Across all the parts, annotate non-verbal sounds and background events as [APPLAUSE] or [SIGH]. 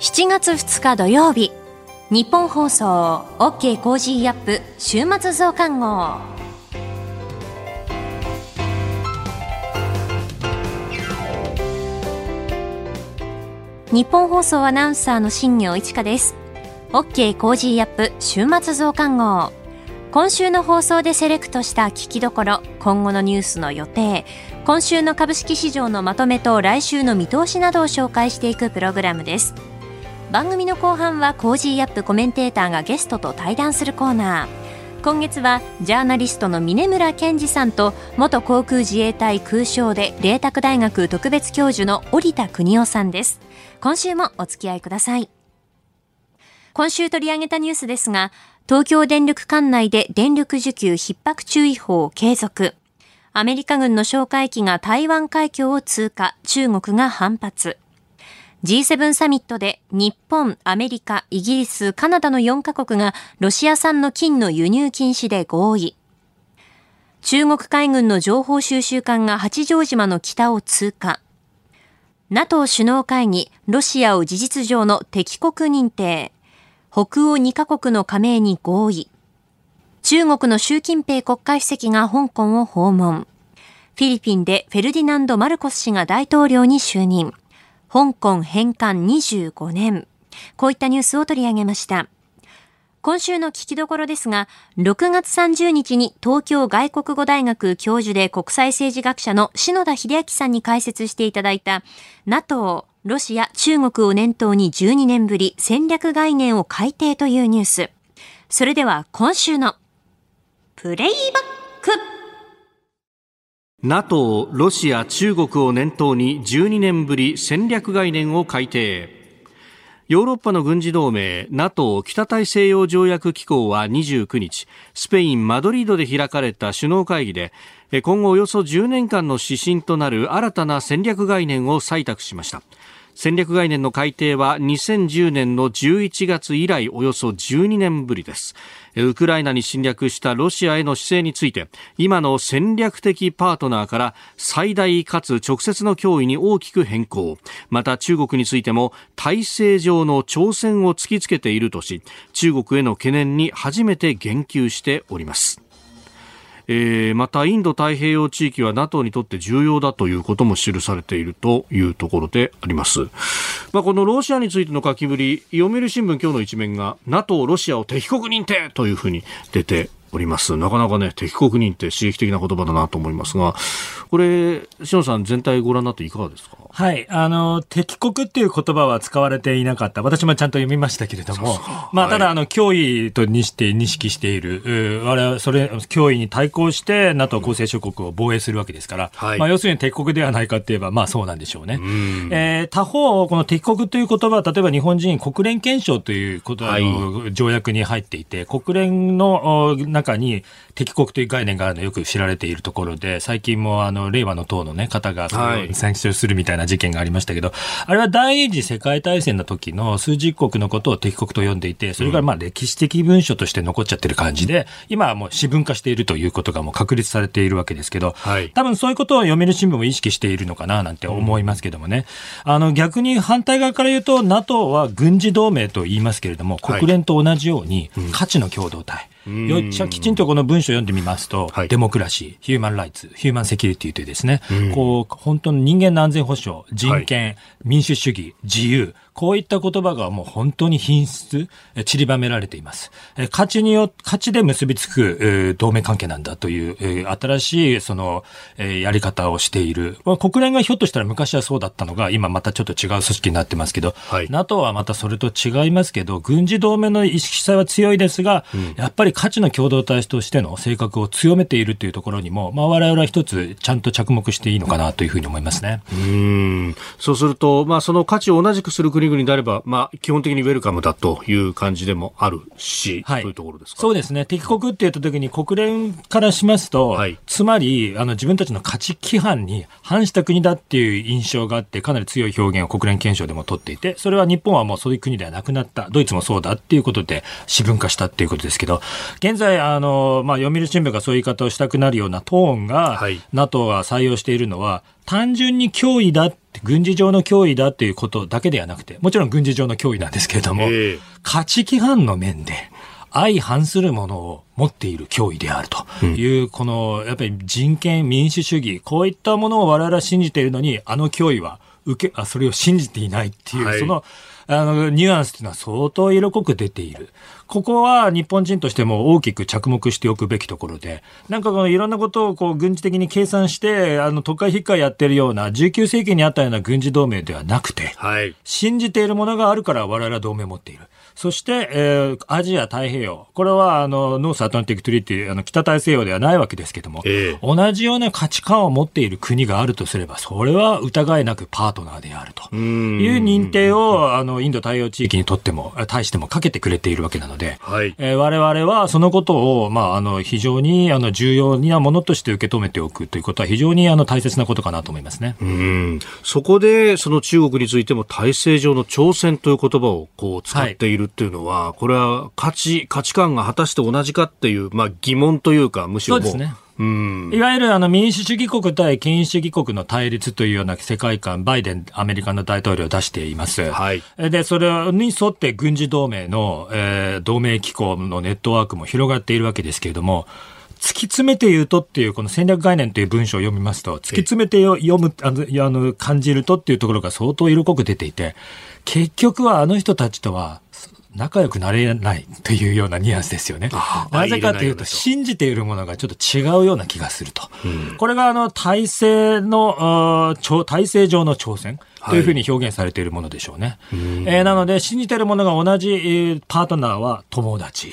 7月2日土曜日。ニッポン放送 OK Cozy up 週末増刊号。ニッポン放送アナウンサーの新行市佳です。OK Cozy up 週末増刊号。今週の放送でセレクトした聞きどころ今後のニュースの予定。今週の株式市場のまとめと来週の見通しなどを紹介していくプログラムです。番組の後半は Cozy up コメンテーターがゲストと対談するコーナー。今月はジャーナリストの峯村健司さんと元航空自衛隊空将で麗澤大学特別教授の織田邦男さんです。今週もお付き合いください。今週取り上げたニュースですが東京電力管内で電力需給逼迫注意報を継続。アメリカ軍の哨戒機が台湾海峡を通過。中国が反発。G7 サミットで日本、アメリカ、イギリス、カナダの4カ国がロシア産の金の輸入禁止で合意。中国海軍の情報収集艦が八丈島の北を通過。NATO 首脳会議、ロシアを事実上の敵国認定。北欧2カ国の加盟に合意。中国の習近平国家主席が香港を訪問。フィリピンでフェルディナンド・マルコス氏が大統領に就任。香港返還25年。こういったニュースを取り上げました。今週の聞きどころですが、6月30日に東京外国語大学教授で国際政治学者の篠田秀明さんに解説していただいた NATO、ロシア、中国を念頭に12年ぶり戦略概念を改定というニュース。それでは今週のプレイバック NATO、ロシア、中国を念頭に12年ぶり戦略概念を改定。ヨーロッパの軍事同盟 NATO 北大西洋条約機構は29日スペイン・マドリードで開かれた首脳会議で今後およそ10年間の指針となる新たな戦略概念を採択しました戦略概念の改定は2010年の11月以来およそ12年ぶりです。ウクライナに侵略したロシアへの姿勢について今の戦略的パートナーから最大かつ直接の脅威に大きく変更。また中国についても体制上の挑戦を突きつけているとし中国への懸念に初めて言及しております。えー、またインド太平洋地域は NATO にとって重要だということも記されているというところであります。まあ、このロシアについての書きぶり、読売新聞今日の一面が NATO ロシアを敵国認定というふうに出ております。なかなかね、敵国認定刺激的な言葉だなと思いますが、これ、しのさん全体ご覧になっていかがですか？はい。あの、敵国っていう言葉は使われていなかった。私もちゃんと読みましたけれども。まあ、ただ、あの、脅威とにして認識している。我々、それ、脅威に対抗して、NATO 構成諸国を防衛するわけですから。はい、まあ、要するに敵国ではないかって言えば、まあ、そうなんでしょうね。うえー、他方、この敵国という言葉は、例えば日本人国連憲章ということ、はい、条約に入っていて、国連の中に敵国という概念があるのよく知られているところで、最近も、あの、令和の党のね、方が、それを選出するみたいな事件がありましたけど、あれは第二次世界大戦の時の数十国のことを敵国と呼んでいて、それがまあ歴史的文書として残っちゃってる感じで、今はもう私文化しているということがもう確立されているわけですけど、はい、多分そういうことを読める新聞も意識しているのかななんて思いますけどもね。うん、あの逆に反対側から言うと、NATO は軍事同盟と言いますけれども、国連と同じように価値の共同体。はいよきちんとこの文章を読んでみますと、はい、デモクラシー、ヒューマンライツ、ヒューマンセキュリティというですね、こう、本当の人間の安全保障、人権、はい、民主主義、自由、こういった言葉がもう本当に品質、散りばめられています。価値によ、価値で結びつく同盟関係なんだという新しいそのやり方をしている。国連がひょっとしたら昔はそうだったのが今またちょっと違う組織になってますけど、はい、NATO はまたそれと違いますけど、軍事同盟の意識性は強いですが、うん、やっぱり価値の共同体としての性格を強めているというところにも、まあ我々は一つちゃんと着目していいのかなというふうに思いますね。うん。そうすると、まあその価値を同じくする国々であれば、まあ、基本的にウェルカムだという感じでもあるし、はい、そういうところですか？そうですね。敵国って言ったときに国連からしますと、はい、つまり、あの、自分たちの価値規範に反した国だっていう印象があって、かなり強い表現を国連憲章でも取っていて、それは日本はもうそういう国ではなくなった。ドイツもそうだっていうことで、私文化したっていうことですけど、現在、あの、まあ、読売新聞がそういう言い方をしたくなるようなトーンが、はい、NATO が採用しているのは、単純に脅威だって軍事上の脅威だっていうことだけではなくて、もちろん軍事上の脅威なんですけれども、えー、価値規範の面で、相反するものを持っている脅威であるという、うん、この、やっぱり人権、民主主義、こういったものを我々は信じているのに、あの脅威は受け、あ、それを信じていないっていう、はい、その、あの、ニュアンスというのは相当色濃く出ている。ここは日本人としても大きく着目しておくべきところで、なんかこのいろんなことをこう軍事的に計算して、あの、特会引っかやってるような、19世紀にあったような軍事同盟ではなくて、はい、信じているものがあるから我々は同盟を持っている。そして、えー、アジア太平洋。これは、あの、 North Atlantic Treaty、あの、北大西洋ではないわけですけども、えー、同じような価値観を持っている国があるとすれば、それは疑いなくパートナーであるという認定を、あの、インド太平洋地域にとっても、対してもかけてくれているわけなので、はい、えー、我々はそのことを、まあ、あの、非常に、あの、重要なものとして受け止めておくということは非常に、あの、大切なことかなと思いますね。うん。そこで、その中国についても体制上の挑戦という言葉を、こう、使っているっていうのは、はいこれは価値、価値観が果たして同じかっていう、まあ疑問というか、むしろそうですね。うん、いわゆるあの民主主義国対権威主義国の対立というような世界観、バイデン、アメリカの大統領を出しています。はい、で、それに沿って軍事同盟の、えー、同盟機構のネットワークも広がっているわけですけれども、突き詰めて言うとっていう、この戦略概念という文章を読みますと、突き詰めて読む、あの、あの感じるとっていうところが相当色濃く出ていて、結局はあの人たちとは仲良くなれないというようなニュアンスですよね。なぜかというと、信じているものがちょっと違うような気がすると。うん、これが、あの、体制の、体制上の挑戦。というふうに表現されているものでしょうね。はい、えー、なので、信じているものが同じ、えー、パートナーは友達。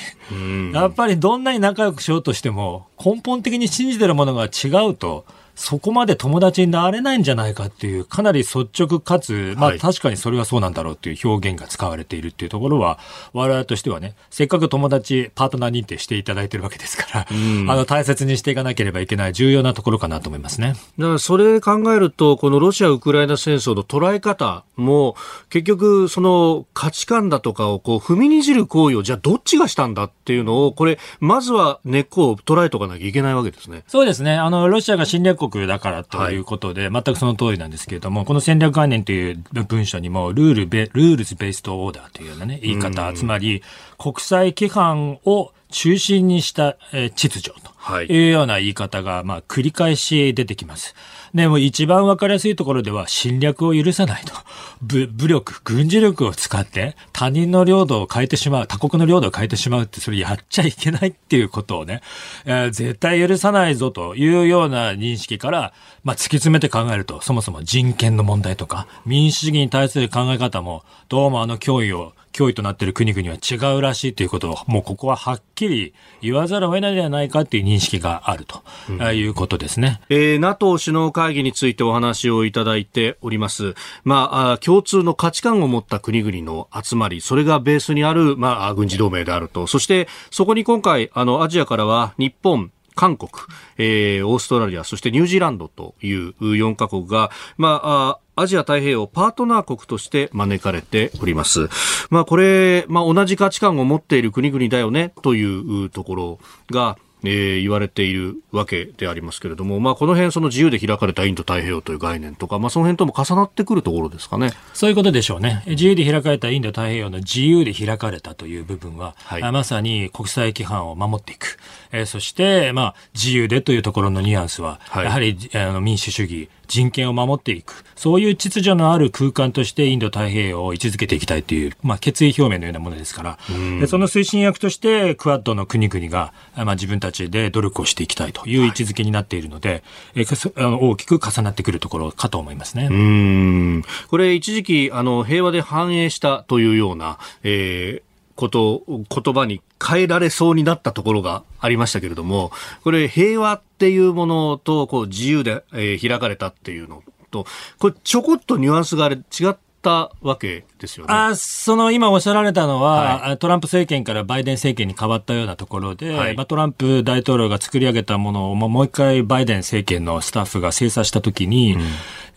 やっぱりどんなに仲良くしようとしても、根本的に信じているものが違うと、そこまで友達になれないんじゃないかっていう、かなり率直かつ、まあ確かにそれはそうなんだろうっていう表現が使われているっていうところは、我々としてはね、せっかく友達、パートナー認定していただいてるわけですから、あの大切にしていかなければいけない重要なところかなと思いますね。だからそれ考えると、このロシア・ウクライナ戦争の捉え方も、結局その価値観だとかをこう踏みにじる行為を、じゃあどっちがしたんだっていうのを、これ、まずは根っこを捉えとかなきゃいけないわけですね。そうですね。あの、ロシアが侵略国だからということで、はい、全くその通りなんですけれども、この戦略概念という文書にも、ルールベ、ルールズベーストオーダーというようなね、言い方、つまり、国際規範を中心にした、え秩序というような言い方が、まあ、繰り返し出てきます。でも一番わかりやすいところでは侵略を許さないと。武武力、軍事力を使って他人の領土を変えてしまう、他国の領土を変えてしまうってそれやっちゃいけないっていうことをね、えー、絶対許さないぞというような認識から、まあ、突き詰めて考えると、そもそも人権の問題とか民主主義に対する考え方も、どうもあの脅威を脅威となっている国々は違うらしいということを、もうここははっきり言わざるを得ないのではないかという認識があると、うん、いうことですね。えー、NATO 首脳会議についてお話をいただいております。まあ、共通の価値観を持った国々の集まり、それがベースにある、まあ、軍事同盟であると。そして、そこに今回、あの、アジアからは日本、韓国、えー、オーストラリア、そしてニュージーランドという4カ国が、まあ、アジア太平洋パートナー国として招かれております。まあこれ、まあ同じ価値観を持っている国々だよねというところが、えー、言われているわけでありますけれども、まあ、この辺その自由で開かれたインド太平洋という概念とか、まあ、その辺とも重なってくるところですかね。そういうことでしょうね。自由で開かれたインド太平洋の自由で開かれたという部分は、はい、まさに国際規範を守っていく。えー、そして、まあ、自由でというところのニュアンスは、はい、やはりあの民主主義、人権を守っていく、そういう秩序のある空間としてインド太平洋を位置づけていきたいという、まあ、決意表明のようなものですから、でその推進役としてクアッドの国々が、まあ、自分たちで努力をしていきたいという位置づけになっているので、はい、え大きく重なってくるところかと思いますね。うん。これ一時期あの平和で繁栄したというような、えーこと、言葉に変えられそうになったところがありましたけれども、これ平和っていうものと、こう自由で、えー、開かれたっていうのと、これちょこっとニュアンスがあれ違ったわけですよね。あその今おっしゃられたのは、はい、トランプ政権からバイデン政権に変わったようなところで、はい、まあ、トランプ大統領が作り上げたものをもう一回バイデン政権のスタッフが精査したときに、うん。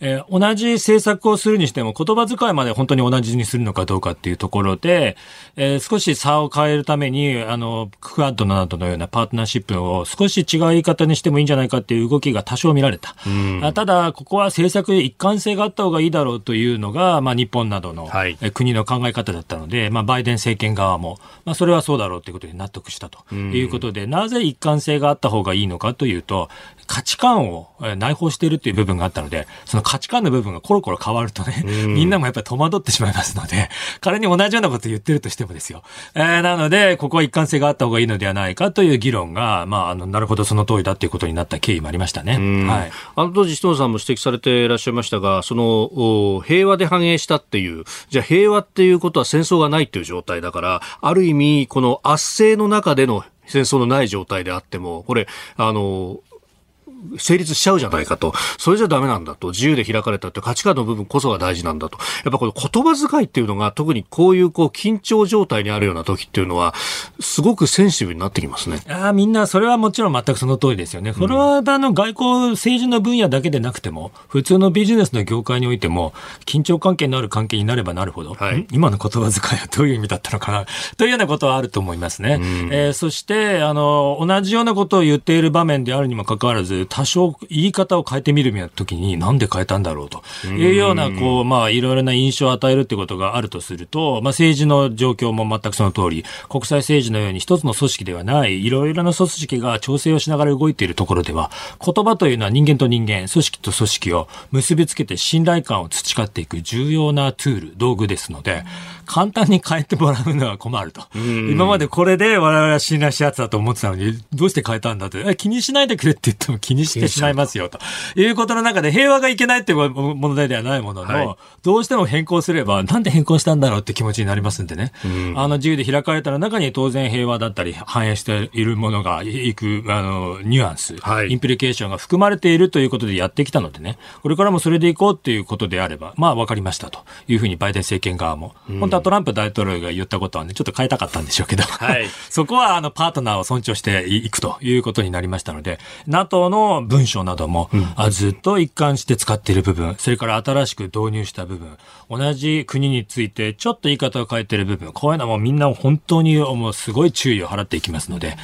えー、同じ政策をするにしても言葉遣いまで本当に同じにするのかどうかっていうところで、えー、少し差を変えるために、あの、クアッドなどのようなパートナーシップを少し違う言い方にしてもいいんじゃないかっていう動きが多少見られた。あただ、ここは政策で一貫性があった方がいいだろうというのが、まあ、日本などの、はい、国の考え方だったので、まあ、バイデン政権側も、まあ、それはそうだろうということに納得したということで、なぜ一貫性があった方がいいのかというと、価値観を内包しているっていう部分があったので、その価値観の部分がコロコロ変わるとね、みんなもやっぱり戸惑ってしまいますので、[LAUGHS] 仮に同じようなことを言ってるとしてもですよ。えー、なので、ここは一貫性があった方がいいのではないかという議論が、まあ、あの、なるほどその通りだっていうことになった経緯もありましたね。はい。あの当時、志藤さんも指摘されていらっしゃいましたが、その、平和で繁栄したっていう、じゃあ平和っていうことは戦争がないっていう状態だから、ある意味、この圧政の中での戦争のない状態であっても、これ、あの、成立しちゃうじゃないかと。それじゃダメなんだと。自由で開かれたって価値観の部分こそが大事なんだと。やっぱこの言葉遣いっていうのが特にこういうこう緊張状態にあるような時っていうのは、すごくセンシティブになってきますね。ああ、みんな、それはもちろん全くその通りですよね。それはあの外交、政治の分野だけでなくても、普通のビジネスの業界においても、緊張関係のある関係になればなるほど、はい、今の言葉遣いはどういう意味だったのかな、[LAUGHS] というようなことはあると思いますね。えー、そして、あの、同じようなことを言っている場面であるにもかかわらず、多少言い方を変えてみるみたいな時になんで変えたんだろうと。いうような、こう、まあ、いろいろな印象を与えるってことがあるとすると、まあ、政治の状況も全くその通り、国際政治のように一つの組織ではない、いろいろな組織が調整をしながら動いているところでは、言葉というのは人間と人間、組織と組織を結びつけて信頼感を培っていく重要なツール、道具ですので、簡単に変えてもらうのは困ると。今までこれで我々は信頼したやつだと思ってたのに、どうして変えたんだって、気にしないでくれって言っても気にしてしまいますよと。い。うことの中で平和がいけないっていう問題ではないものの、はい、どうしても変更すれば、なんで変更したんだろうって気持ちになりますんでね。あの自由で開かれた中に当然平和だったり反映しているものがいく、あの、ニュアンス、はい、インプリケーションが含まれているということでやってきたのでね、これからもそれでいこうっていうことであれば、まあ分かりましたと。いうふうにバイデン政権側も、本当はトランプ大統領が言ったことはね、ちょっと変えたかったんでしょうけど、はい、[LAUGHS] そこはあのパートナーを尊重していくということになりましたので、NATO の文書なども、うずっと一貫して使っている部分、それから新しく導入した部分、同じ国についてちょっと言い方を変えている部分、こういうのもみんな本当にもうすごい注意を払っていきますので、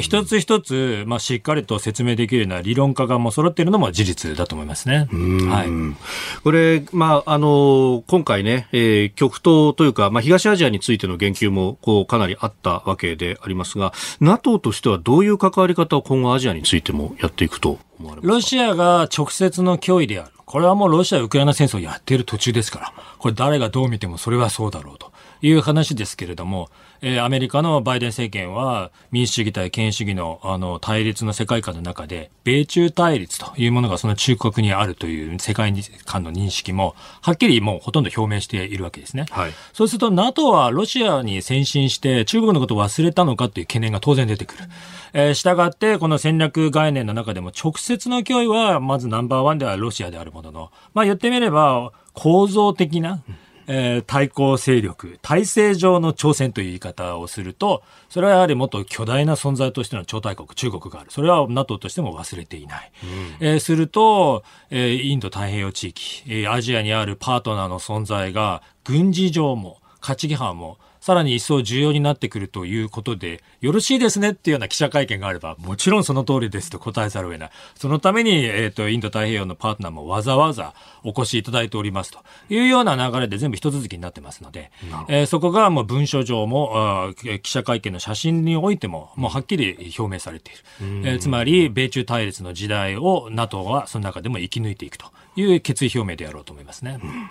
一つ一つ、まあ、しっかりと説明できるような理論家がもう揃っているのも事実だと思いますね。はい、これ、まあ、あの、今回ね、えー、極東というか、まあ、東アジアについての言及もこうかなりあったわけでありますが、NATO としてはどういう関わり方を今後アジアについてもやっていくと思われますロシアが直接の脅威である。これはもうロシア、ウクライナ戦争をやっている途中ですから、これ誰がどう見てもそれはそうだろうという話ですけれども、えー、アメリカのバイデン政権は民主主義対権威主義のあの対立の世界観の中で、米中対立というものがその中国にあるという世界観の認識も、はっきりもうほとんど表明しているわけですね。はい、そうすると NATO はロシアに先進して中国のことを忘れたのかという懸念が当然出てくる。えー、したがって、この戦略概念の中でも直接の脅威は、まずナンバーワンではロシアであるものの、まあ言ってみれば、構造的な、えー、対抗勢力、体制上の挑戦という言い方をすると、それはやはりもっと巨大な存在としての超大国、中国がある。それは NATO としても忘れていない。うん、えー、すると、えー、インド太平洋地域、えー、アジアにあるパートナーの存在が、軍事上も、勝ち派も、さらに一層重要になってくるということで、よろしいですねっていうような記者会見があれば、もちろんその通りですと答えざるを得ない。そのために、えっ、ー、と、インド太平洋のパートナーもわざわざお越しいただいておりますというような流れで全部一続きになってますので、えー、そこがもう文書上も記者会見の写真においても、もうはっきり表明されている。えー、つまり、米中対立の時代を NATO はその中でも生き抜いていくという決意表明であろうと思いますね。うん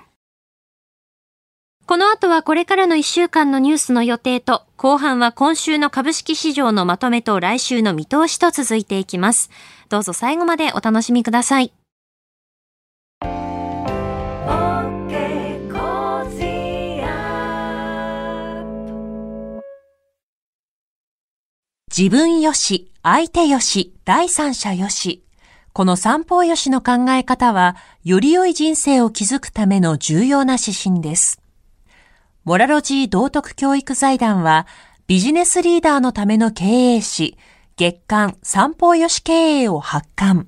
この後はこれからの1週間のニュースの予定と、後半は今週の株式市場のまとめと来週の見通しと続いていきます。どうぞ最後までお楽しみください。自分よし、相手よし、第三者よし。この三方よしの考え方は、より良い人生を築くための重要な指針です。モラロジー道徳教育財団は、ビジネスリーダーのための経営誌、月刊三方よし経営を発刊。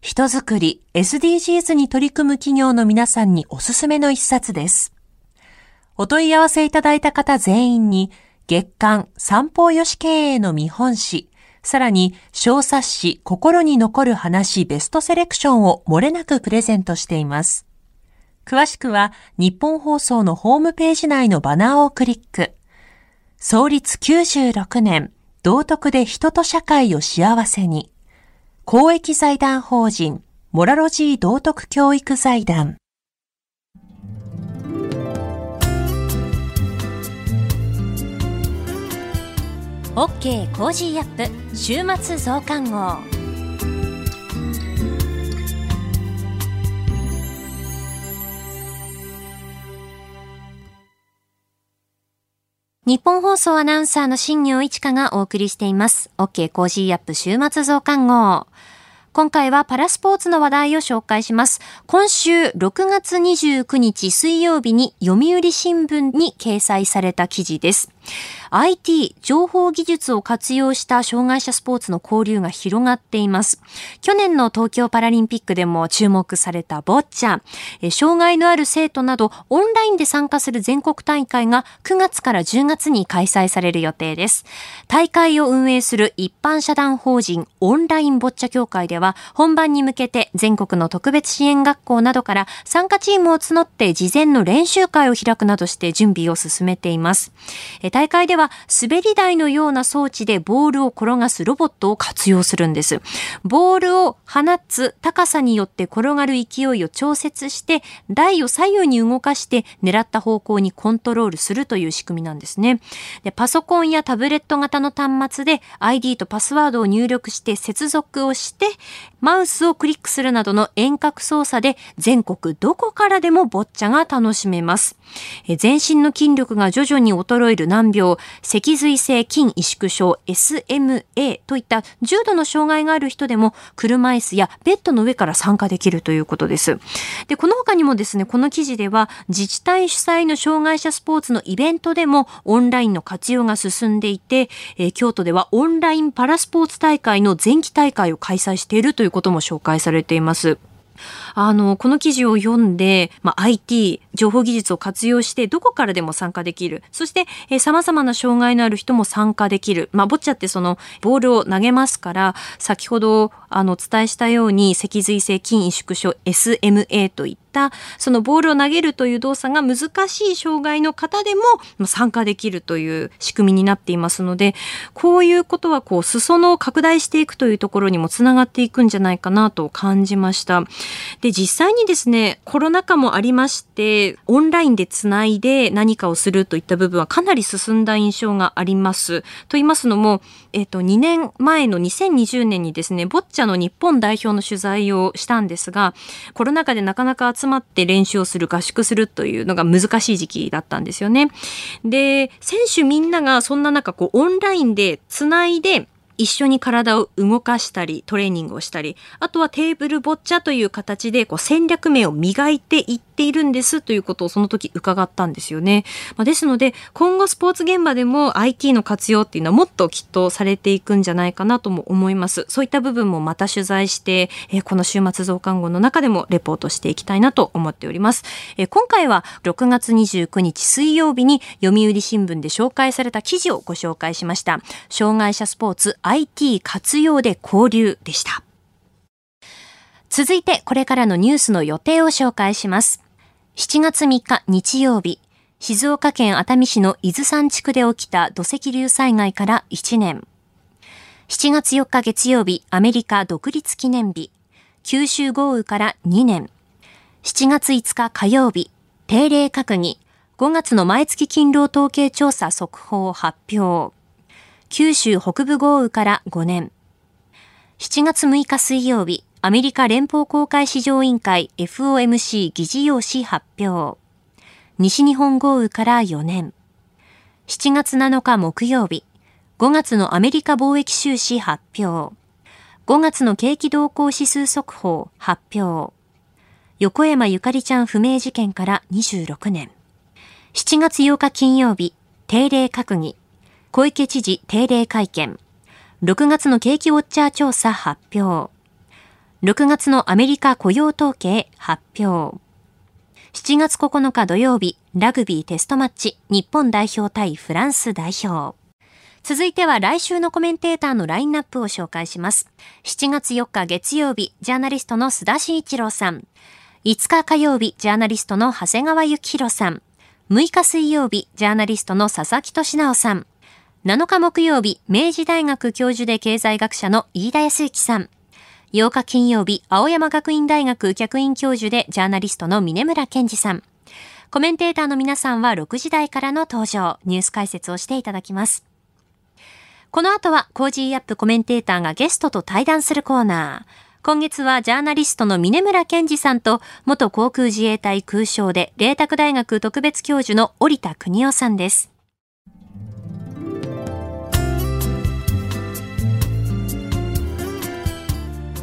人づくり SDGs に取り組む企業の皆さんにおすすめの一冊です。お問い合わせいただいた方全員に、月刊三方よし経営の見本誌、さらに、小冊子心に残る話ベストセレクションを漏れなくプレゼントしています。詳しくは、日本放送のホームページ内のバナーをクリック。創立96年、道徳で人と社会を幸せに。公益財団法人、モラロジー道徳教育財団。OK コージーアップ週末増刊号日本放送アナウンサーの新業一華がお送りしています。OK Cozy up 週末増刊号。今回はパラスポーツの話題を紹介します。今週6月29日水曜日に読売新聞に掲載された記事です。IT、情報技術を活用した障害者スポーツの交流が広がっています。去年の東京パラリンピックでも注目されたボッチャ、障害のある生徒などオンラインで参加する全国大会が9月から10月に開催される予定です。大会を運営する一般社団法人オンラインボッチャ協会では本番に向けて全国の特別支援学校などから参加チームを募って事前の練習会を開くなどして準備を進めています。大会では滑り台のような装置でボールを転がすロボットを活用するんです。ボールを放つ高さによって転がる勢いを調節して、台を左右に動かして狙った方向にコントロールするという仕組みなんですね。でパソコンやタブレット型の端末で ID とパスワードを入力して接続をして、マウスをクリックするなどの遠隔操作で全国どこからでもボッチャが楽しめます。え全身の筋力が徐々に衰える難病、脊髄性筋萎縮症 SMA といった重度の障害がある人でも車椅子やベッドの上から参加できるということです。で、この他にもですね、この記事では自治体主催の障害者スポーツのイベントでもオンラインの活用が進んでいて、えー、京都ではオンラインパラスポーツ大会の前期大会を開催しているということも紹介されています。あの、この記事を読んで、まあ、IT、情報技術を活用して、どこからでも参加できる。そして、えー、様々な障害のある人も参加できる。まあ、ボッチャってその、ボールを投げますから、先ほど、あの、お伝えしたように、脊髄性筋萎縮症 SMA といった、そのボールを投げるという動作が難しい障害の方でも参加できるという仕組みになっていますので、こういうことはこう、裾野を拡大していくというところにもつながっていくんじゃないかなと感じました。で、実際にですね、コロナ禍もありまして、オンラインでつないで何かをするといった部分はかなり進んだ印象があります。と言いますのも、えっ、と、2年前の2020年にですね、ボッチャの日本代表の取材をしたんですが、コロナ禍でなかなか集まって練習をする、合宿するというのが難しい時期だったんですよね。で、選手みんながそんな中、こう、オンラインでつないで、一緒に体を動かしたり、トレーニングをしたり、あとはテーブルボッチャという形でこう戦略面を磨いていっているんですということをその時伺ったんですよね。まあ、ですので、今後スポーツ現場でも IT の活用っていうのはもっときっとされていくんじゃないかなとも思います。そういった部分もまた取材して、えー、この週末増刊号の中でもレポートしていきたいなと思っております。えー、今回は6月29日水曜日に読売新聞で紹介された記事をご紹介しました。障害者スポーツ IT 活用で交流でした。続いてこれからのニュースの予定を紹介します。7月3日日曜日、静岡県熱海市の伊豆山地区で起きた土石流災害から1年。7月4日月曜日、アメリカ独立記念日、九州豪雨から2年。7月5日火曜日、定例閣議、5月の毎月勤労統計調査速報を発表。九州北部豪雨から5年。7月6日水曜日、アメリカ連邦公開市場委員会 FOMC 議事要旨発表。西日本豪雨から4年。7月7日木曜日、5月のアメリカ貿易収支発表。5月の景気動向指数速報発表。横山ゆかりちゃん不明事件から26年。7月8日金曜日、定例閣議。小池知事定例会見。6月の景気ウォッチャー調査発表。6月のアメリカ雇用統計発表。7月9日土曜日、ラグビーテストマッチ、日本代表対フランス代表。続いては来週のコメンテーターのラインナップを紹介します。7月4日月曜日、ジャーナリストの須田慎一郎さん。5日火曜日、ジャーナリストの長谷川幸宏さん。6日水曜日、ジャーナリストの佐々木俊直さん。7日木曜日、明治大学教授で経済学者の飯田康之さん。8日金曜日、青山学院大学客員教授でジャーナリストの峰村健二さん。コメンテーターの皆さんは6時台からの登場、ニュース解説をしていただきます。この後は Cozy up コメンテーターがゲストと対談するコーナー。今月はジャーナリストの峯村健司さんと元航空自衛隊空将で麗澤大学特別教授の織田邦男さんです。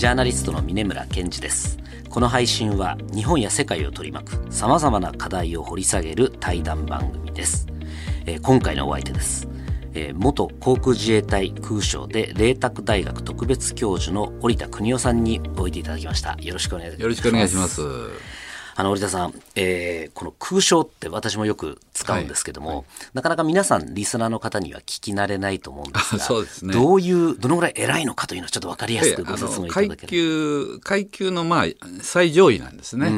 ジャーナリストの峰村健二です。この配信は日本や世界を取り巻く様々な課題を掘り下げる対談番組です。えー、今回のお相手です。えー、元航空自衛隊空将で麗澤大学特別教授の織田邦夫さんにおいでいただきました。よろしくお願いします。よろしくお願いします。あの織田さん、えー、この空将って私もよく使うんですけども、はいはい、なかなか皆さんリスナーの方には聞き慣れないと思うんですがそうです、ね、どういうどのぐらい偉いのかというのはちょっと分かりやすくご説明いただける階級階級のまあ最上位なんですね。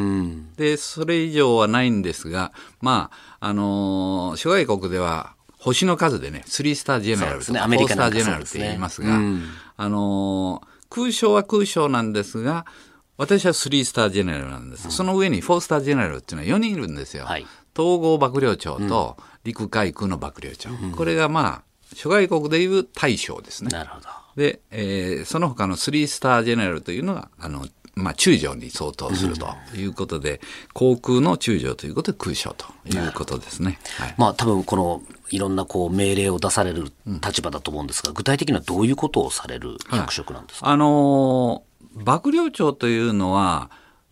でそれ以上はないんですがまああのー、諸外国では星の数でね、スリースタージェネラルとか、ね、4スタージェネラルって言いますが、うん、あのー、空将は空将なんですが、私はスリースタージェネラルなんです。うん、その上にフォースタージェネラルっていうのは4人いるんですよ。はい、統合幕僚長と陸海空の幕僚長。うん、これがまあ、諸外国でいう大将ですね。なるほど。で、えー、その他のスリースタージェネラルというのが、あの、まあ、中将に相当するということで、うん、航空の中将ということで空将ということですね。はい、まあ多分このいろんなこう命令を出される立場だと思うんですが、うん、具体的にはどういうことをされる役職なんですか、はい、あのー、幕僚長というのは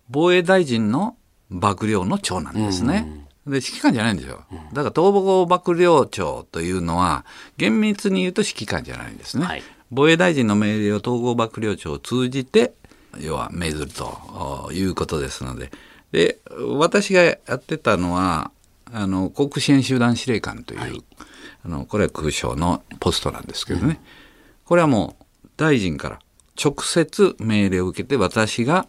防衛大臣の幕僚の長なんですね。うん、で指揮官じゃないんですよ。だから統合幕僚長というのは厳密に言うと指揮官じゃないんですね。はい、防衛大臣の命令を統合幕僚長を通じて要は命ずるということですので、で、私がやってたのは、あの、国支援集団司令官という、はい、あの、これは空将のポストなんですけどね、うん、これはもう大臣から直接命令を受けて私が、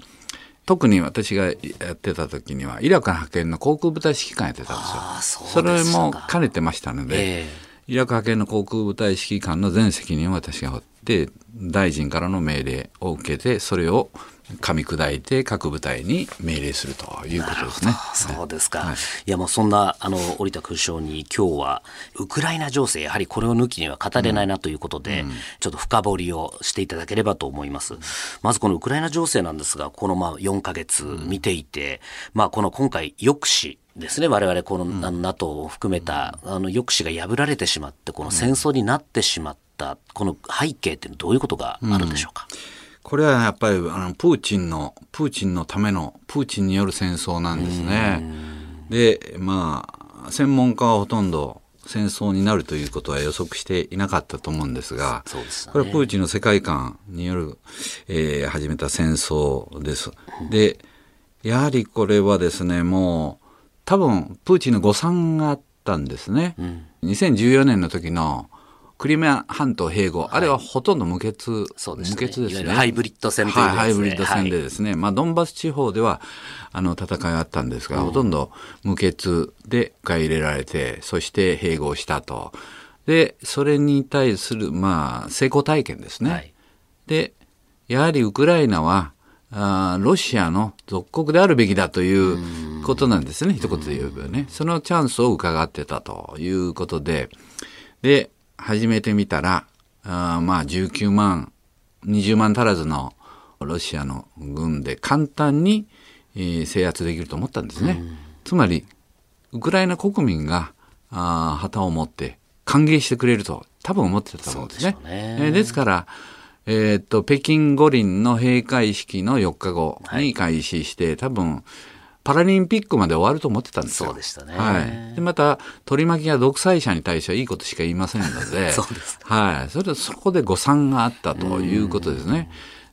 特に私がやってた時には、イラク派遣の航空部隊指揮官やってたんですよ。それも兼ねてましたので、えー、イラク派遣の航空部隊指揮官の全責任を私が負って、大臣からの命令を受けてそれを噛み砕いて各部隊に命令するということですね。そうですか。はい、いやもうそんなあの織田空将に今日はウクライナ情勢やはりこれを抜きには語れないなということで、うん、ちょっと深掘りをしていただければと思います。まずこのウクライナ情勢なんですが、このまあ4か月見ていて、まあこの今回抑止ですね我々この、うん、NATO を含めたあの抑止が破られてしまってこの戦争になってしまった、この背景ってどういうことがあるんでしょうか、うんこれはやっぱりあのプーチンのプーチンのためのプーチンによる戦争なんですね。でまあ専門家はほとんど戦争になるということは予測していなかったと思うんですが、すねこれはプーチンの世界観による、えー始めた戦争です。で、やはりこれはですね、もう多分プーチンの誤算があったんですね。2014年の時のクリミア半島併合、あれはほとんど無決、そうですね。無決ですね。いわゆるハイブリッド戦というやつではい、ハイブリッド戦でですね、まあ、ドンバス地方では、あの、戦いがあったんですが、ほとんど無血で受け入れられて、そして併合したと。で、それに対する、まあ、成功体験ですね。はい。で、やはりウクライナは、あーロシアの属国であるべきだということなんですね、一言で言えばね。そのチャンスを伺ってたということで、で、始めてみたら、あーまあ19万、20万足らずのロシアの軍で簡単に、えー制圧できると思ったんですね。つまり、ウクライナ国民があー旗を持って歓迎してくれると多分思ってたと思うんですね。でねえーですから、えーっと、北京五輪の閉会式の4日後に開始して、多分、パラリンピックまで終わると思ってたんですよ。そうでしたねはい。で、また、取り巻きが独裁者に対してはいいことしか言いませんので、[LAUGHS] そうですはい。それで、そこで誤算があったということですね。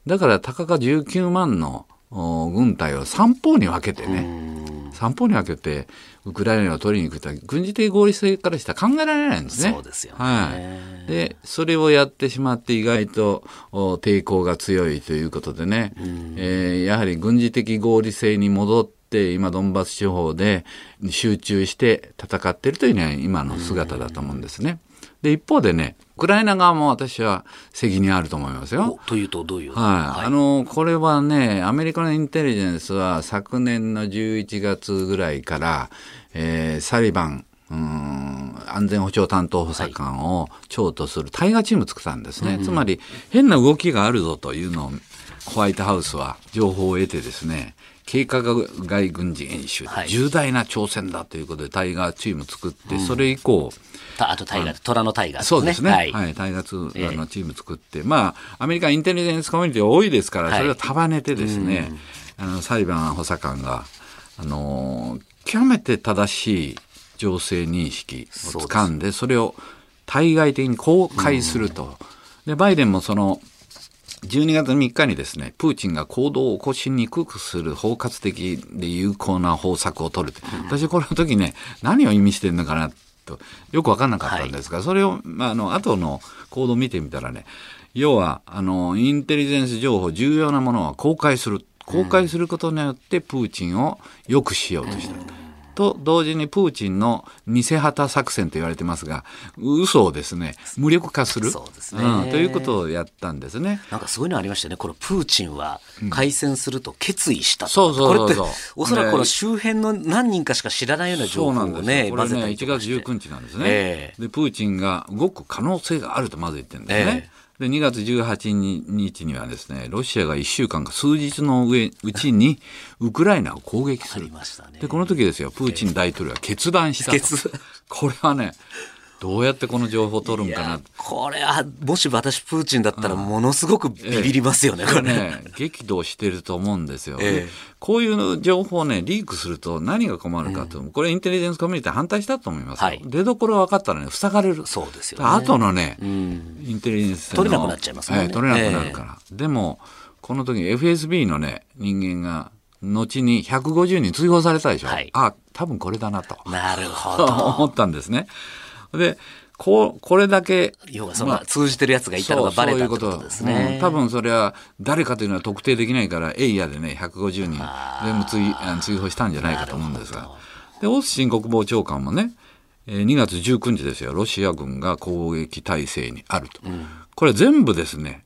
だから、たかが19万のお軍隊を三方に分けてね、三方に分けて、ウクライナを取りに行くとは軍事的合理性からしたら考えられないんですね。そうですよねはい。で、それをやってしまって意外とお抵抗が強いということでね、えーやはり軍事的合理性に戻って、今、ドンバス地方で集中して戦っているというのは今の姿だと思うんですね。で、一方でね、ウクライナ側も私は責任あると思いますよ。おというとどういう？はい、あのこれはね、アメリカのインテリジェンスは昨年の11月ぐらいから、えーサリバン、うーん安全保障担当補佐官を長とする対話チームを作ったんですね。つまり、変な動きがあるぞというのを、ホワイトハウスは情報を得てですね、計画外軍事演習、はい。重大な挑戦だということで対話チームを作って、それ以降、たあとタイガー、虎のタイガーそうですね。ははい。い。対ガツええ。あのチーム作って、まあ、アメリカインテリジェンスコミュニティ多いですから、はい。それを束ねてですね、あの、サリバン補佐官が、あのー極めて正しい情勢認識を掴んで、それを対外的に公開すると。で、バイデンもその、12月3日にですね、プーチンが行動を起こしにくくする包括的で有効な方策を取るって。私これの時ね、何を意味してるのかなと、よくわかんなかったんですが、それを、まあ、あの、後の行動を見てみたらね、要は、あの、インテリジェンス情報、重要なものは公開する。公開することによって、プーチンを良くしようとした。と同時にプーチンの偽旗作戦と言われてますが嘘をですね無力化するそうですねんということをやったんですね。なんかすごいのありましたよね。このプーチンは開戦すると決意したとそうそうそうそうこれって、おそらくこの周辺の何人かしか知らないような情報を。ね、これね、混ぜたり1月とかして。19日なんですね。ええで、プーチンが動く可能性があるとまず言ってるんですね。で、2月18日にはですね、ロシアが1週間か数日の上うちに、ウクライナを攻撃するあり。ましたね。で、この時ですよ、プーチン大統領は決断したこれはね、どうやってこの情報を取るんかな。これは、もし私プーチンだったらものすごくビビりますよね、これね。ね、激怒してると思うんですよ、えこういう情報をね、リークすると何が困るかと、これインテリジェンスコミュニティ反対したと思いますよ。はい出どころ分かったらね、塞がれる。そうですよね後のね、うん。インテリジェンスの取れなくなっちゃいますねええ取れなくなるから。でも、この時 FSB のね、人間が、後に150人追放されたでしょ。はいあ、多分これだなと。なるほ思ど。[LAUGHS] ったんですね。で、こう、これだけ、要はその通じてるやつがいたのがバレたってことですね。うん多分それは誰かというのは特定できないから、エイヤでね、150人全部追追放したんじゃないかと思うんですが。で、オースティン国防長官もね、えー2月19日ですよ、ロシア軍が攻撃態勢にあると。これ全部ですね、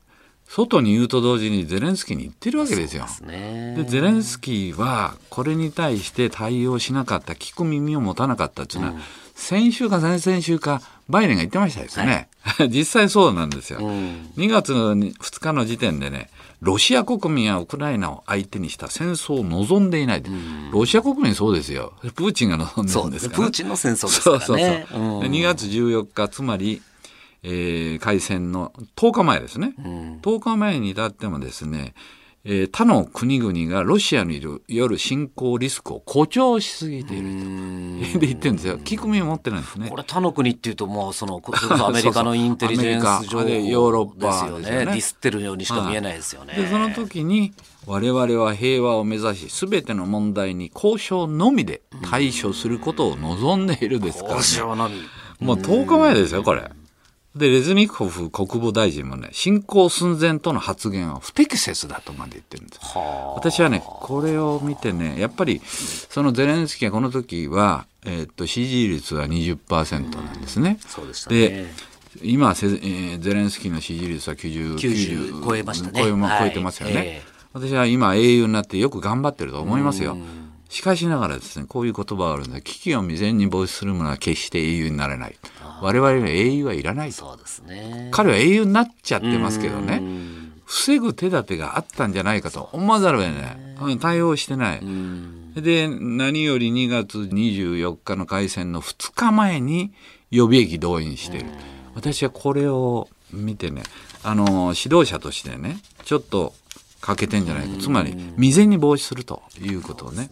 外に言うと同時にゼレンスキーに言ってるわけですよ。ねでゼレンスキーはこれに対して対応しなかった聞く耳を持たなかったっていうのは、先週か先々週かバイデンが言ってましたですね、[LAUGHS] 実際そうなんですよ、ん。2月の2日の時点でねロシア国民やウクライナを相手にした戦争を望んでいない、ロシア国民そうですよ。プーチンが望んでるんですから、ね。プーチンの戦争ですからね。そうそうそう、うん。で2月14日つまりえー開戦の10日前ですね、10日前に至ってもですね、えー他の国々がロシアによる侵攻リスクを誇張しすぎていると。で言ってるんですよ。聞く耳を持ってないんですねこ。れ他の国っていうともうそのこそアメリカのインテリジェンス情でヨーロッパですよねディスってるようにしか見えないですよね、でその時に我々は平和を目指し全ての問題に交渉のみで対処することを望んでいるですからね。交渉のみもう10日前ですよ、これ。で、レズニコフ国防大臣もね、侵攻寸前との発言は不適切だとまで言ってるんです。私はね、これを見てね、やっぱり、そのゼレンスキーはこの時は、えーっと、支持率は20%なんですね。そうでしたねで、今せ、えーゼレンスキーの支持率は90、90超えましたね超え,、はい超えてますよね。ええ私は今英雄になってよく頑張ってると思いますよ。しかしながらですね、こういう言葉があるんで、危機を未然に防止する者は決して英雄になれない。我々には英雄はいらないと。そうですね彼は英雄になっちゃってますけどね、防ぐ手立てがあったんじゃないかと思わざるを得ない。うん対応してない。で、何より2月24日の開戦の2日前に予備役動員している。私はこれを見てね、あの、指導者としてね、ちょっと欠けてんじゃないか。つまり、未然に防止するということをね。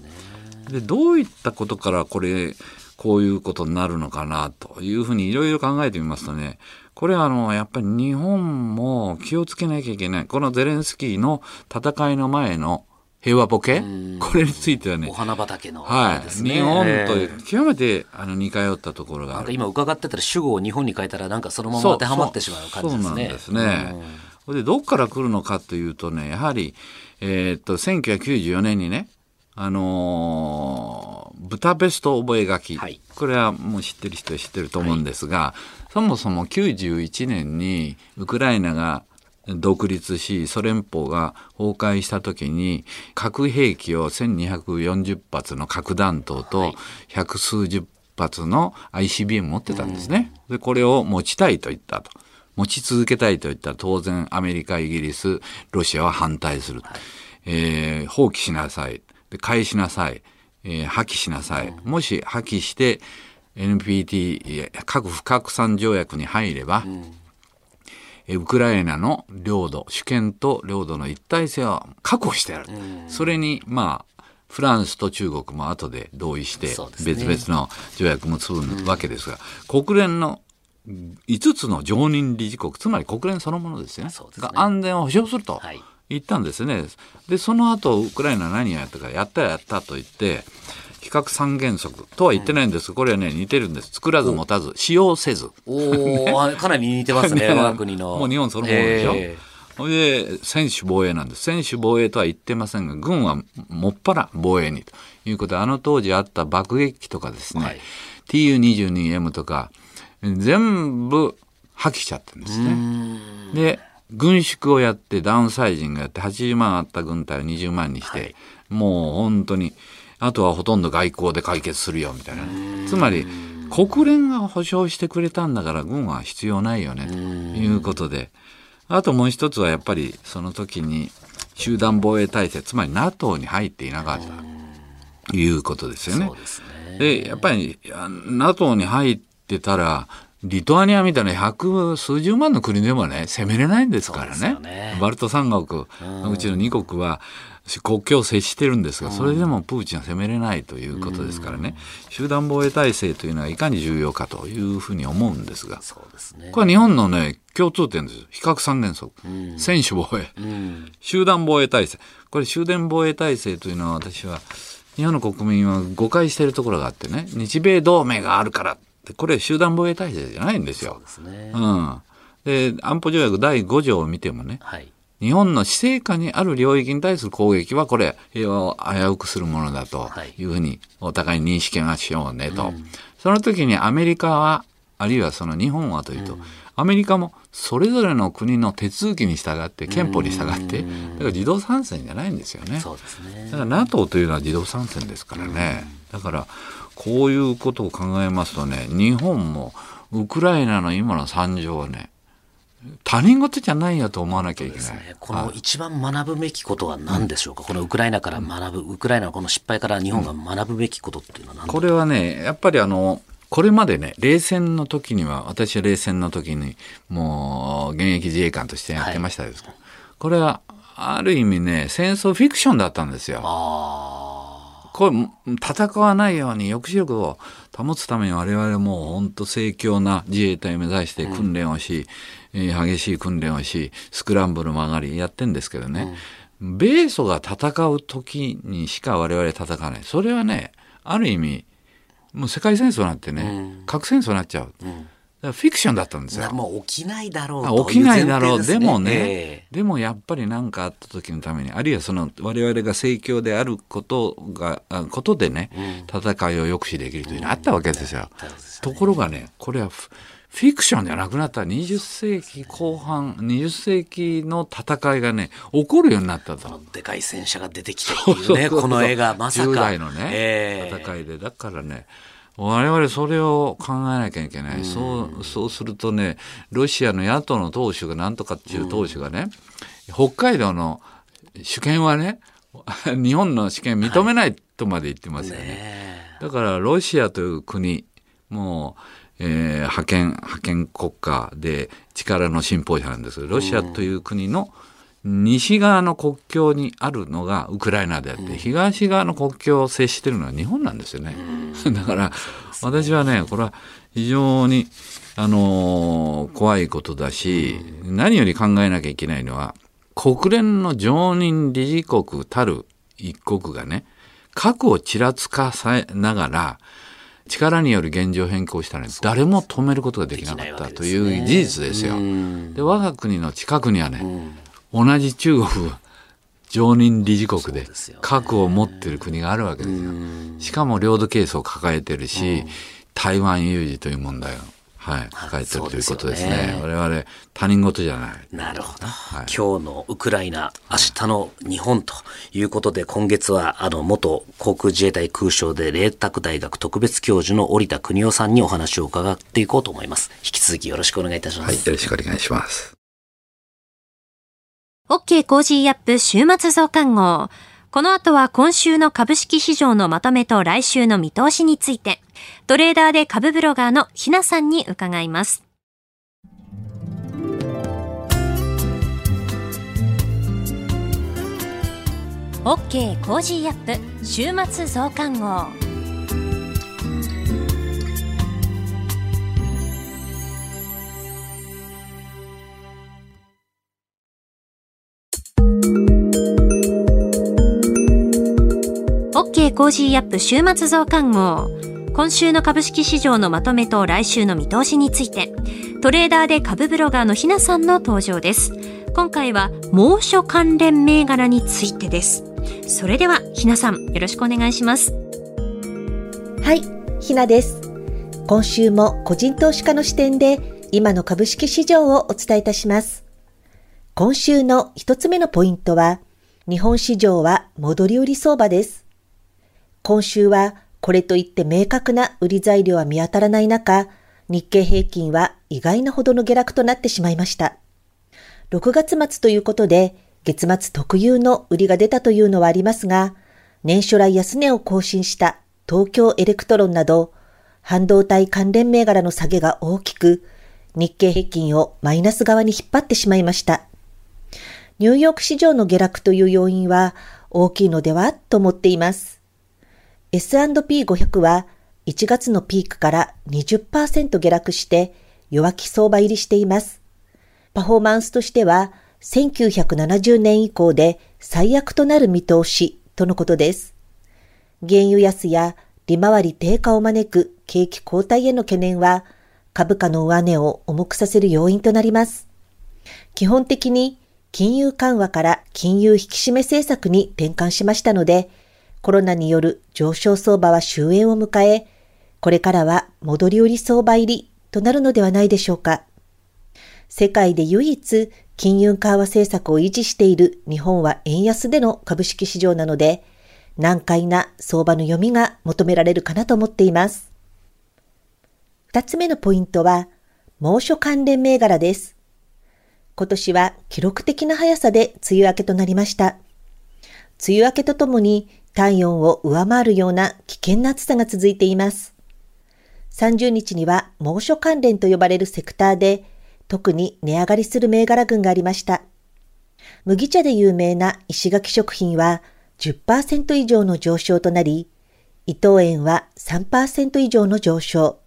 で、どういったことからこれ、こういうことになるのかなというふうにいろいろ考えてみますとね、これはあの、やっぱり日本も気をつけなきゃいけない。このゼレンスキーの戦いの前の平和ボケ？これについてはねお、花畑のはい。日本ええと極めてあの似通ったところがある。なんか今伺ってたら主語を日本に変えたらなんかそのまま当てはまってしまう感じですね。そうなんですね。でどっから来るのかというとね、やはり、えーっと、1994年にね、あのーブタペスト覚書、はいこれはもう知ってる人は知ってると思うんですが、そもそも91年にウクライナが独立し、ソ連邦が崩壊した時に、核兵器を1240発の核弾頭と百数十発の ICBM 持ってたんですね。で、これを持ちたいと言ったと。持ち続けたいと言ったら当然アメリカ、イギリス、ロシアは反対する。えー放棄しなさい。で返しなさい。えー破棄しなさい。もし破棄して NPT 核不拡散条約に入れば、えーウクライナの領土、主権と領土の一体性を確保してやる。それに、まあ、フランスと中国も後で同意して別々の条約も結ぶわけですが、国連の5つの常任理事国、つまり国連そのものですよね。が安全を保障すると。はい言ったんですね。で、その後、ウクライナは何をやったか、やったやったと言って、比較三原則とは言ってないんですが、これはね、似てるんです。作らず持たず、使用せず。おお、かなり似てますね、我が国の。もう日本そのものでしょ？えそれで、専守防衛なんです。専守防衛とは言ってませんが、軍はもっぱら防衛にということで、あの当時あった爆撃機とかですね、はい TU22M とか、全部破棄しちゃってるんですね。で、軍縮をやって、ダウンサイジングやって、80万あった軍隊を20万にして、はいもう本当に、あとはほとんど外交で解決するよ、みたいな。つまり、国連が保障してくれたんだから、軍は必要ないよね、ということで。あともう一つはやっぱり、その時に、集団防衛体制、つまり NATO に入っていなかった。ということですよね。でやっぱり、あ NATO に入ってたら、リトアニアみたいな百数十万の国でもね、攻めれないんですからね。よねバルト三国のうちの2国は、国境を接してるんですが、それでもプーチンは攻めれないということですからね、集団防衛体制というのはいかに重要かというふうに思うんですが、そうですね。これは日本のね、共通点です。比較三原則。専守防衛。うん。集団防衛体制。これ集団防衛体制というのは私は、日本の国民は誤解しているところがあってね、日米同盟があるからって、これ集団防衛体制じゃないんですよ。ですね。うん。で、安保条約第5条を見てもね、はい。日本の施政下にある領域に対する攻撃はこれ平和を危うくするものだとはいいうふうにお互いに認識がしようねと。その時にアメリカは、あるいはその日本はというと、アメリカもそれぞれの国の手続きに従って、憲法に従って、だから自動参戦じゃないんですよね。そうですねだ。から NATO というのは自動参戦ですからね。だから、こういうことを考えますとね、日本もウクライナの今の惨状はね、他人事じゃないよと思わなきゃいけない。ね。この一番学ぶべきことは何でしょうか、このウクライナから学ぶ、ウクライナのこの失敗から日本が学ぶべきことっていうのは何だこれはね、やっぱりあの、これまでね、冷戦の時には、私は冷戦の時に、もう、現役自衛官としてやってましたです。けど、これは、ある意味ね、戦争フィクションだったんですよ。これ、戦わないように抑止力を保つために我々も本当盛況な自衛隊を目指して訓練をし、うん、激しい訓練をし、スクランブル曲がりやってんですけどね、うん、米ソが戦う時にしか我々戦わない。それはね、ある意味、もう世界戦争なんてね、うん、核戦争になっちゃう。フィクションだったんですよ。もう起きないだろう起きないだろう。でもね、えー、でもやっぱり何かあった時のために、あるいはその我々が盛況であることが、ことでね、うん、戦いを抑止できるというのがあったわけですよ。うん、ところがね、これはフィクションじゃなくなった20世紀後半、20世紀の戦いがね、起こるようになったと。でかい戦車が出てきてっていうね、この絵がまさか。10代のね、えー、戦いで。だからね、我々それを考えなきゃいけない、うん、そうそうするとねロシアの野党の党首がなんとかっていう党首がね、うん、北海道の主権はね [LAUGHS] 日本の主権認めないとまで言ってますよね。はいね、だからロシアという国もうえー、覇権覇権国家で力の信奉者なんです。ロシアという国の西側の国境にあるのがウクライナであって、東側の国境を接しているのは日本なんですよね。だから私はねこれは非常にあのー、怖いことだし、何より考えなきゃいけないのは国連の常任理事国たる一国がね核をちらつかさながら力による現状変更したら誰も止めることができなかったという事実ですよ。で我が国の近くにはね、同じ中国常任理事国で核を持ってる国があるわけですよ。しかも領土ケースを抱えてるし、台湾有事という問題を。はい、抱えてるということですね。すね我々他人事じゃない。なるほど、はい、今日のウクライナ、明日の日本ということで、今月はあの元航空自衛隊空将で麗澤大学特別教授の織田邦夫さんにお話を伺っていこうと思います。引き続きよろしくお願いいたします。はい、よろしくお願いします。OK Cozy up 週末増刊号。この後は今週の株式市場のまとめと来週の見通しについて、トレーダーで株ブロガーのひなさんに伺います。OK Cozy up 週末増刊号。OK Cozy up 週末増刊号。今週の株式市場のまとめと来週の見通しについて、トレーダーで株ブロガーのひなさんの登場です。今回は猛暑関連銘柄についてです。それでは、ひなさん、よろしくお願いします。はい、ひなです。今週も個人投資家の視点で、今の株式市場をお伝えいたします。今週の一つ目のポイントは、日本市場は戻り売り相場です。今週はこれといって明確な売り材料は見当たらない中、日経平均は意外なほどの下落となってしまいました。6月末ということで、月末特有の売りが出たというのはありますが、年初来安値を更新した東京エレクトロンなど、半導体関連銘柄の下げが大きく、日経平均をマイナス側に引っ張ってしまいました。ニューヨーク市場の下落という要因は大きいのではと思っています。S&P500 は1月のピークから20%下落して弱気相場入りしています。パフォーマンスとしては1970年以降で最悪となる見通しとのことです。原油安や利回り低下を招く景気後退への懸念は株価の上値を重くさせる要因となります。基本的に金融緩和から金融引き締め政策に転換しましたので、コロナによる上昇相場は終焉を迎え、これからは戻り売り相場入りとなるのではないでしょうか。世界で唯一金融緩和政策を維持している日本は円安での株式市場なので、難解な相場の読みが求められるかなと思っています。二つ目のポイントは、猛暑関連銘柄です。今年は記録的な速さで梅雨明けとなりました。梅雨明けとともに体温を上回るような危険な暑さが続いています。30日には猛暑関連と呼ばれるセクターで特に値上がりする銘柄群がありました。麦茶で有名な石垣食品は10%以上の上昇となり、伊藤園は3%以上の上昇、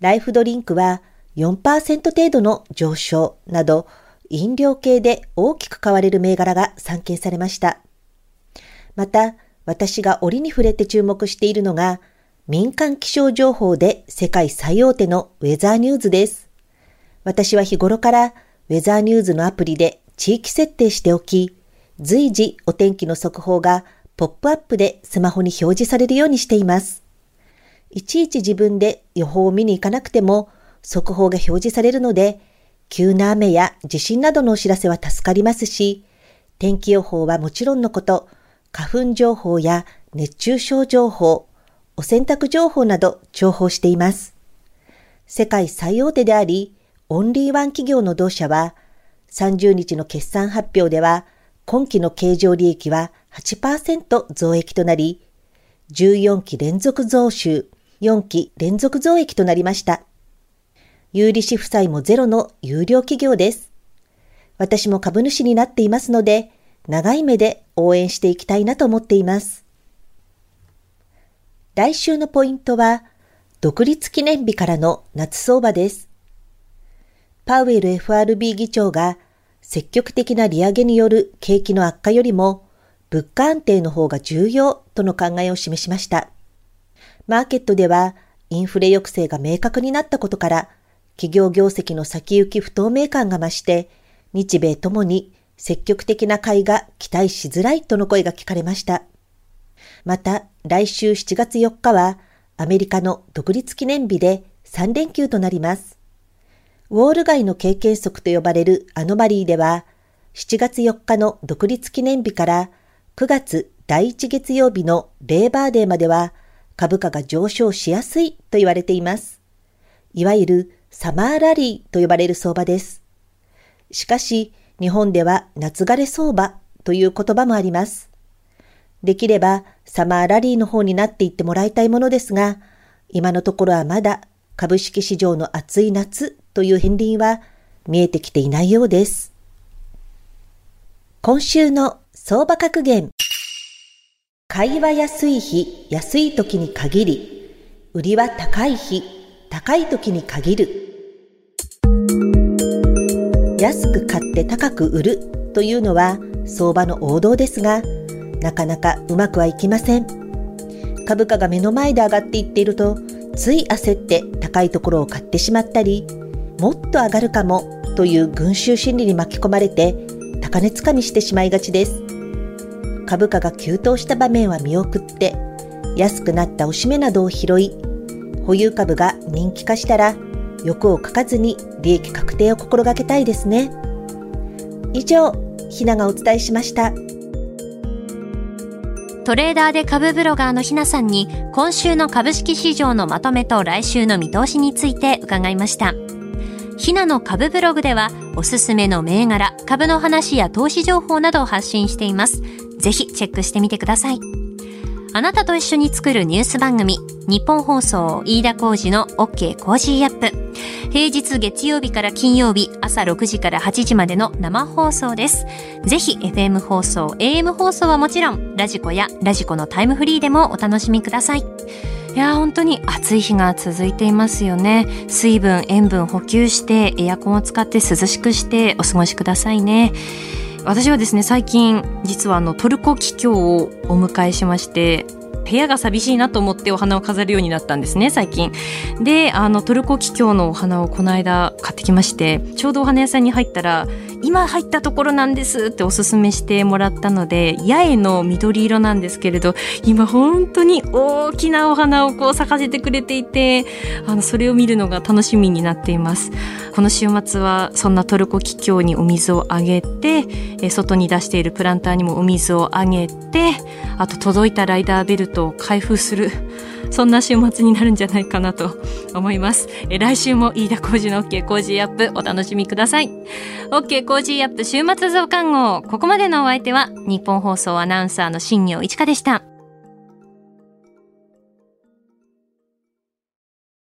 ライフドリンクは4%程度の上昇など、飲料系で大きく買われる銘柄が散見されました。また、私が折に触れて注目しているのが、民間気象情報で世界最大手のウェザーニューズです。私は日頃からウェザーニューズのアプリで地域設定しておき、随時お天気の速報がポップアップでスマホに表示されるようにしています。いちいち自分で予報を見に行かなくても速報が表示されるので、急な雨や地震などのお知らせは助かりますし、天気予報はもちろんのこと、花粉情報や熱中症情報、お洗濯情報など重宝しています。世界最大手であり、オンリーワン企業の同社は、30日の決算発表では、今期の経常利益は8%増益となり、14期連続増収、4期連続増益となりました。有利子負債もゼロの有料企業です。私も株主になっていますので、長い目で応援していきたいなと思っています。来週のポイントは、独立記念日からの夏相場です。パウエル FRB 議長が積極的な利上げによる景気の悪化よりも物価安定の方が重要との考えを示しました。マーケットではインフレ抑制が明確になったことから、企業業績の先行き不透明感が増して、日米ともに積極的な買いが期待しづらいとの声が聞かれました。また、来週7月4日は、アメリカの独立記念日で3連休となります。ウォール街の経験則と呼ばれるアノマリーでは、7月4日の独立記念日から9月第1月曜日のレーバーデーまでは、株価が上昇しやすいと言われています。いわゆるサマーラリーと呼ばれる相場です。しかし、日本では夏枯れ相場という言葉もあります。できればサマーラリーの方になっていってもらいたいものですが、今のところはまだ株式市場の暑い夏という片鱗は見えてきていないようです。今週の相場格言。買いは安い日、安い時に限り、売りは高い日、高い時に限る。安く買って高く売るというのは相場の王道ですが、なかなかうまくはいきません。株価が目の前で上がっていっていると、つい焦って高いところを買ってしまったり、もっと上がるかもという群衆心理に巻き込まれて、高値つかみしてしまいがちです。株価が急騰した場面は見送って、安くなったおしめなどを拾い、保有株が人気化したら、欲をかかずに利益確定を心がけたいですね。以上、ひながお伝えしました。トレーダーで株ブロガーのひなさんに今週の株式市場のまとめと来週の見通しについて伺いました。ひなの株ブログではおすすめの銘柄、株の話や投資情報などを発信しています。ぜひチェックしてみてください。あなたと一緒に作るニュース番組、ニッポン放送飯田浩司の OK! Cozy up!。平日月曜日から金曜日朝6時から8時までの生放送です。ぜひ FM 放送、AM 放送はもちろん、 radiko や radiko のタイムフリーでもお楽しみください。いや本当に暑い日が続いていますよね水分塩分補給してエアコンを使って涼しくしてお過ごしくださいね私はですね最近実はあのトルコキキョウをお迎えしまして部屋が寂しいなと思ってお花を飾るようになったんですね最近。であのトルコキキョウのお花をこの間買ってきましてちょうどお花屋さんに入ったら今入ったところなんですっておすすめしてもらったので八重の緑色なんですけれど今本当に大きなお花をこう咲かせてくれていてあのそれを見るのが楽しみになっています。この週末はそんなトルコキキョウにお水をあげて外に出しているプランターにもお水をあげてあと届いたライダーベルトを開封するそんな週末になるんじゃないかなと思います。え来週も飯田浩二の OK 工事アップお楽しみください。OK 工事アップ週末増刊号。ここまでのお相手は日本放送アナウンサーの新業一華でした。